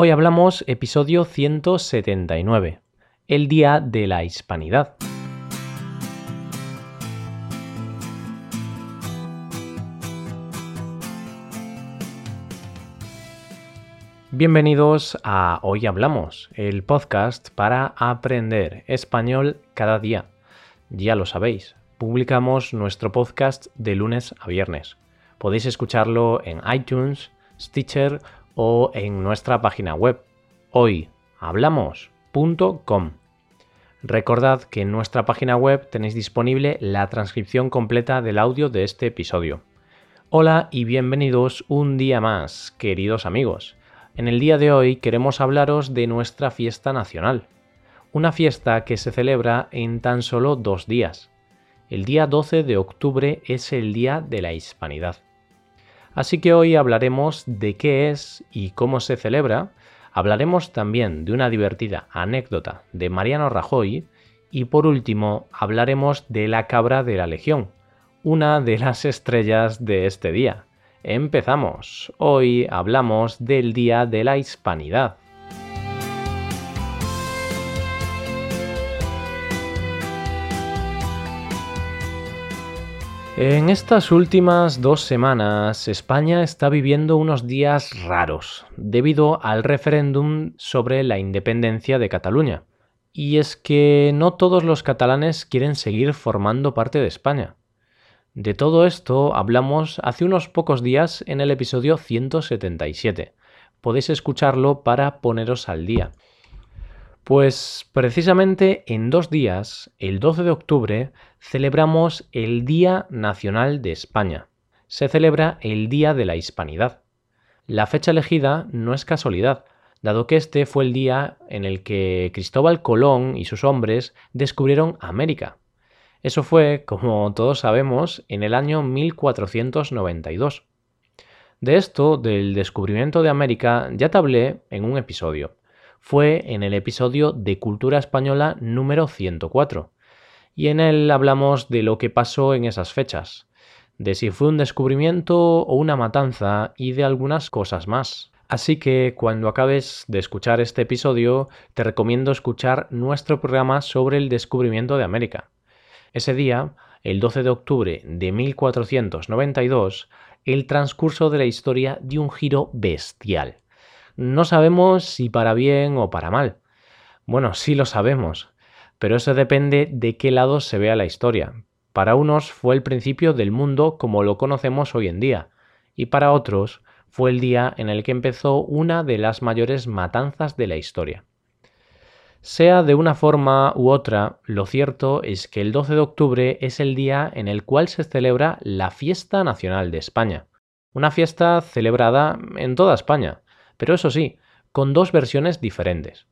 Hoy hablamos episodio 179, el Día de la Hispanidad. Bienvenidos a Hoy Hablamos, el podcast para aprender español cada día. Ya lo sabéis, publicamos nuestro podcast de lunes a viernes. Podéis escucharlo en iTunes, Stitcher o en nuestra página web hoyhablamos.com. Recordad que en nuestra página web tenéis disponible la transcripción completa del audio de este episodio. Hola y bienvenidos un día más, queridos amigos. En el día de hoy queremos hablaros de nuestra fiesta nacional, una fiesta que se celebra en tan solo dos días. El día 12 de octubre es el Día de la Hispanidad. Así que hoy hablaremos de qué es y cómo se celebra, hablaremos también de una divertida anécdota de Mariano Rajoy y por último hablaremos de la cabra de la Legión, una de las estrellas de este día. Empezamos. Hoy hablamos del Día de la Hispanidad. En estas últimas dos semanas, España está viviendo unos días raros debido al referéndum sobre la independencia de Cataluña. Y es que no todos los catalanes quieren seguir formando parte de España. De todo esto hablamos hace unos pocos días en el episodio 177. Podéis escucharlo para poneros al día. Pues precisamente en dos días, el 12 de octubre, celebramos el Día Nacional de España. Se celebra el Día de la Hispanidad. La fecha elegida no es casualidad, dado que este fue el día en el que Cristóbal Colón y sus hombres descubrieron América. Eso fue, como todos sabemos, en el año 1492. De esto, del descubrimiento de América, ya te hablé en un episodio fue en el episodio de Cultura Española número 104, y en él hablamos de lo que pasó en esas fechas, de si fue un descubrimiento o una matanza y de algunas cosas más. Así que cuando acabes de escuchar este episodio, te recomiendo escuchar nuestro programa sobre el descubrimiento de América. Ese día, el 12 de octubre de 1492, el transcurso de la historia dio un giro bestial. No sabemos si para bien o para mal. Bueno, sí lo sabemos, pero eso depende de qué lado se vea la historia. Para unos fue el principio del mundo como lo conocemos hoy en día, y para otros fue el día en el que empezó una de las mayores matanzas de la historia. Sea de una forma u otra, lo cierto es que el 12 de octubre es el día en el cual se celebra la Fiesta Nacional de España, una fiesta celebrada en toda España, pero eso sí, con dos versiones diferentes.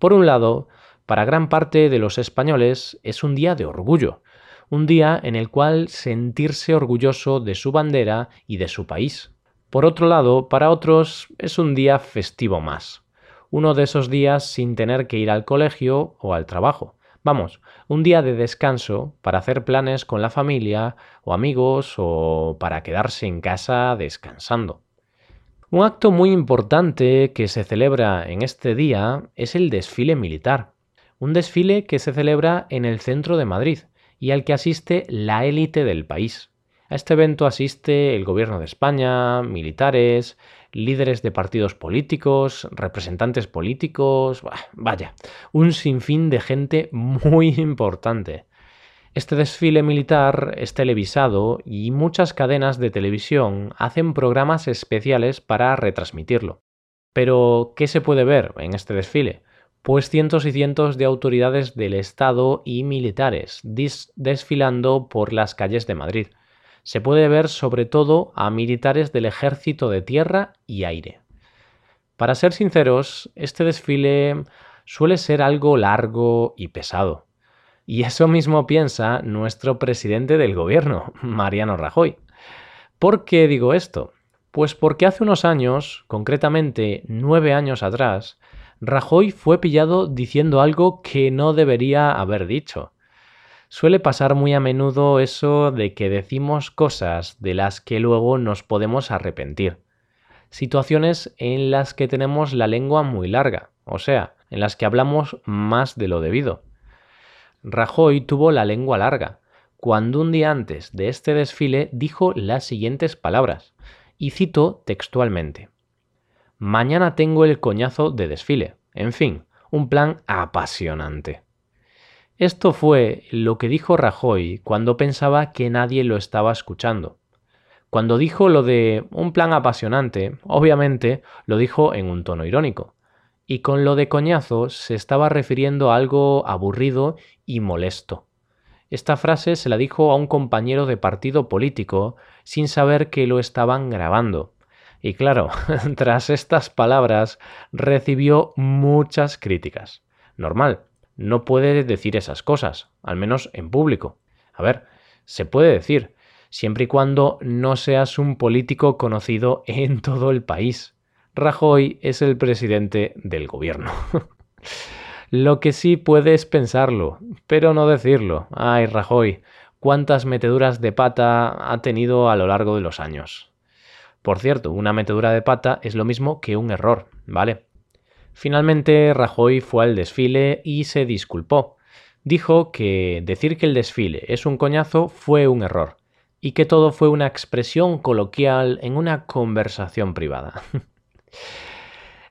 Por un lado, para gran parte de los españoles es un día de orgullo, un día en el cual sentirse orgulloso de su bandera y de su país. Por otro lado, para otros es un día festivo más, uno de esos días sin tener que ir al colegio o al trabajo. Vamos, un día de descanso para hacer planes con la familia o amigos o para quedarse en casa descansando. Un acto muy importante que se celebra en este día es el desfile militar, un desfile que se celebra en el centro de Madrid y al que asiste la élite del país. A este evento asiste el gobierno de España, militares, líderes de partidos políticos, representantes políticos, vaya, un sinfín de gente muy importante. Este desfile militar es televisado y muchas cadenas de televisión hacen programas especiales para retransmitirlo. Pero, ¿qué se puede ver en este desfile? Pues cientos y cientos de autoridades del Estado y militares desfilando por las calles de Madrid. Se puede ver sobre todo a militares del ejército de tierra y aire. Para ser sinceros, este desfile suele ser algo largo y pesado. Y eso mismo piensa nuestro presidente del gobierno, Mariano Rajoy. ¿Por qué digo esto? Pues porque hace unos años, concretamente nueve años atrás, Rajoy fue pillado diciendo algo que no debería haber dicho. Suele pasar muy a menudo eso de que decimos cosas de las que luego nos podemos arrepentir. situaciones en las que tenemos la lengua muy larga, o sea, en las que hablamos más de lo debido. Rajoy tuvo la lengua larga, cuando un día antes de este desfile dijo las siguientes palabras, y cito textualmente. Mañana tengo el coñazo de desfile. En fin, un plan apasionante. Esto fue lo que dijo Rajoy cuando pensaba que nadie lo estaba escuchando. Cuando dijo lo de un plan apasionante, obviamente lo dijo en un tono irónico. Y con lo de coñazo se estaba refiriendo a algo aburrido y molesto. Esta frase se la dijo a un compañero de partido político sin saber que lo estaban grabando. Y claro, tras estas palabras recibió muchas críticas. Normal, no puede decir esas cosas, al menos en público. A ver, se puede decir, siempre y cuando no seas un político conocido en todo el país. Rajoy es el presidente del gobierno. Lo que sí puedes pensarlo, pero no decirlo. Ay, Rajoy, cuántas meteduras de pata ha tenido a lo largo de los años. Por cierto, una metedura de pata es lo mismo que un error, ¿vale? Finalmente, Rajoy fue al desfile y se disculpó. Dijo que decir que el desfile es un coñazo fue un error y que todo fue una expresión coloquial en una conversación privada.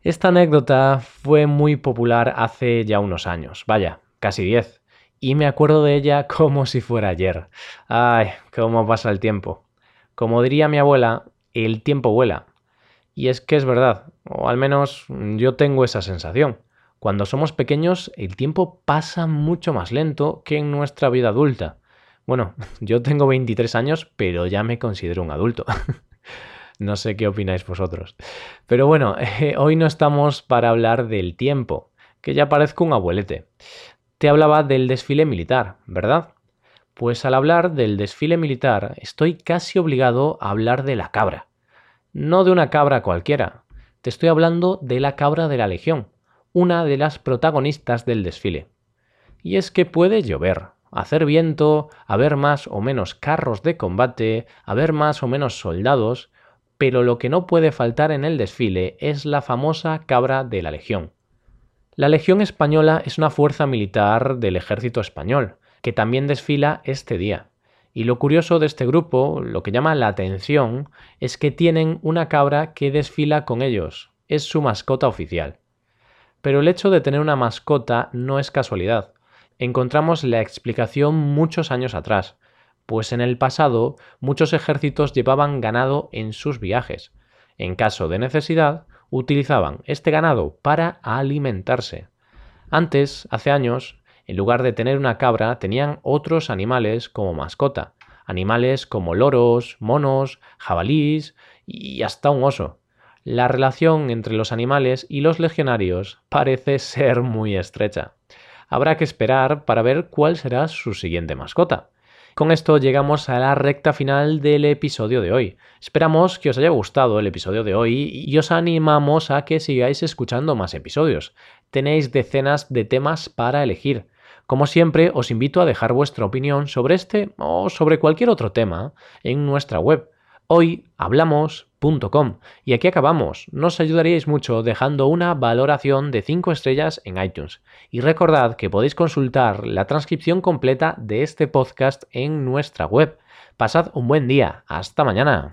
Esta anécdota fue muy popular hace ya unos años, vaya, casi diez, y me acuerdo de ella como si fuera ayer. Ay, cómo pasa el tiempo. Como diría mi abuela, el tiempo vuela. Y es que es verdad, o al menos yo tengo esa sensación. Cuando somos pequeños el tiempo pasa mucho más lento que en nuestra vida adulta. Bueno, yo tengo 23 años, pero ya me considero un adulto. no sé qué opináis vosotros. Pero bueno, hoy no estamos para hablar del tiempo, que ya parezco un abuelete. Te hablaba del desfile militar, ¿verdad? Pues al hablar del desfile militar estoy casi obligado a hablar de la cabra. No de una cabra cualquiera, te estoy hablando de la cabra de la Legión, una de las protagonistas del desfile. Y es que puede llover, hacer viento, haber más o menos carros de combate, haber más o menos soldados, pero lo que no puede faltar en el desfile es la famosa cabra de la Legión. La Legión Española es una fuerza militar del ejército español, que también desfila este día. Y lo curioso de este grupo, lo que llama la atención, es que tienen una cabra que desfila con ellos, es su mascota oficial. Pero el hecho de tener una mascota no es casualidad encontramos la explicación muchos años atrás, pues en el pasado muchos ejércitos llevaban ganado en sus viajes. En caso de necesidad, utilizaban este ganado para alimentarse. Antes, hace años, en lugar de tener una cabra, tenían otros animales como mascota, animales como loros, monos, jabalís y hasta un oso. La relación entre los animales y los legionarios parece ser muy estrecha habrá que esperar para ver cuál será su siguiente mascota. Con esto llegamos a la recta final del episodio de hoy. Esperamos que os haya gustado el episodio de hoy y os animamos a que sigáis escuchando más episodios. Tenéis decenas de temas para elegir. Como siempre, os invito a dejar vuestra opinión sobre este o sobre cualquier otro tema en nuestra web Y aquí acabamos. Nos ayudaríais mucho dejando una valoración de 5 estrellas en iTunes. Y recordad que podéis consultar la transcripción completa de este podcast en nuestra web. Pasad un buen día. Hasta mañana.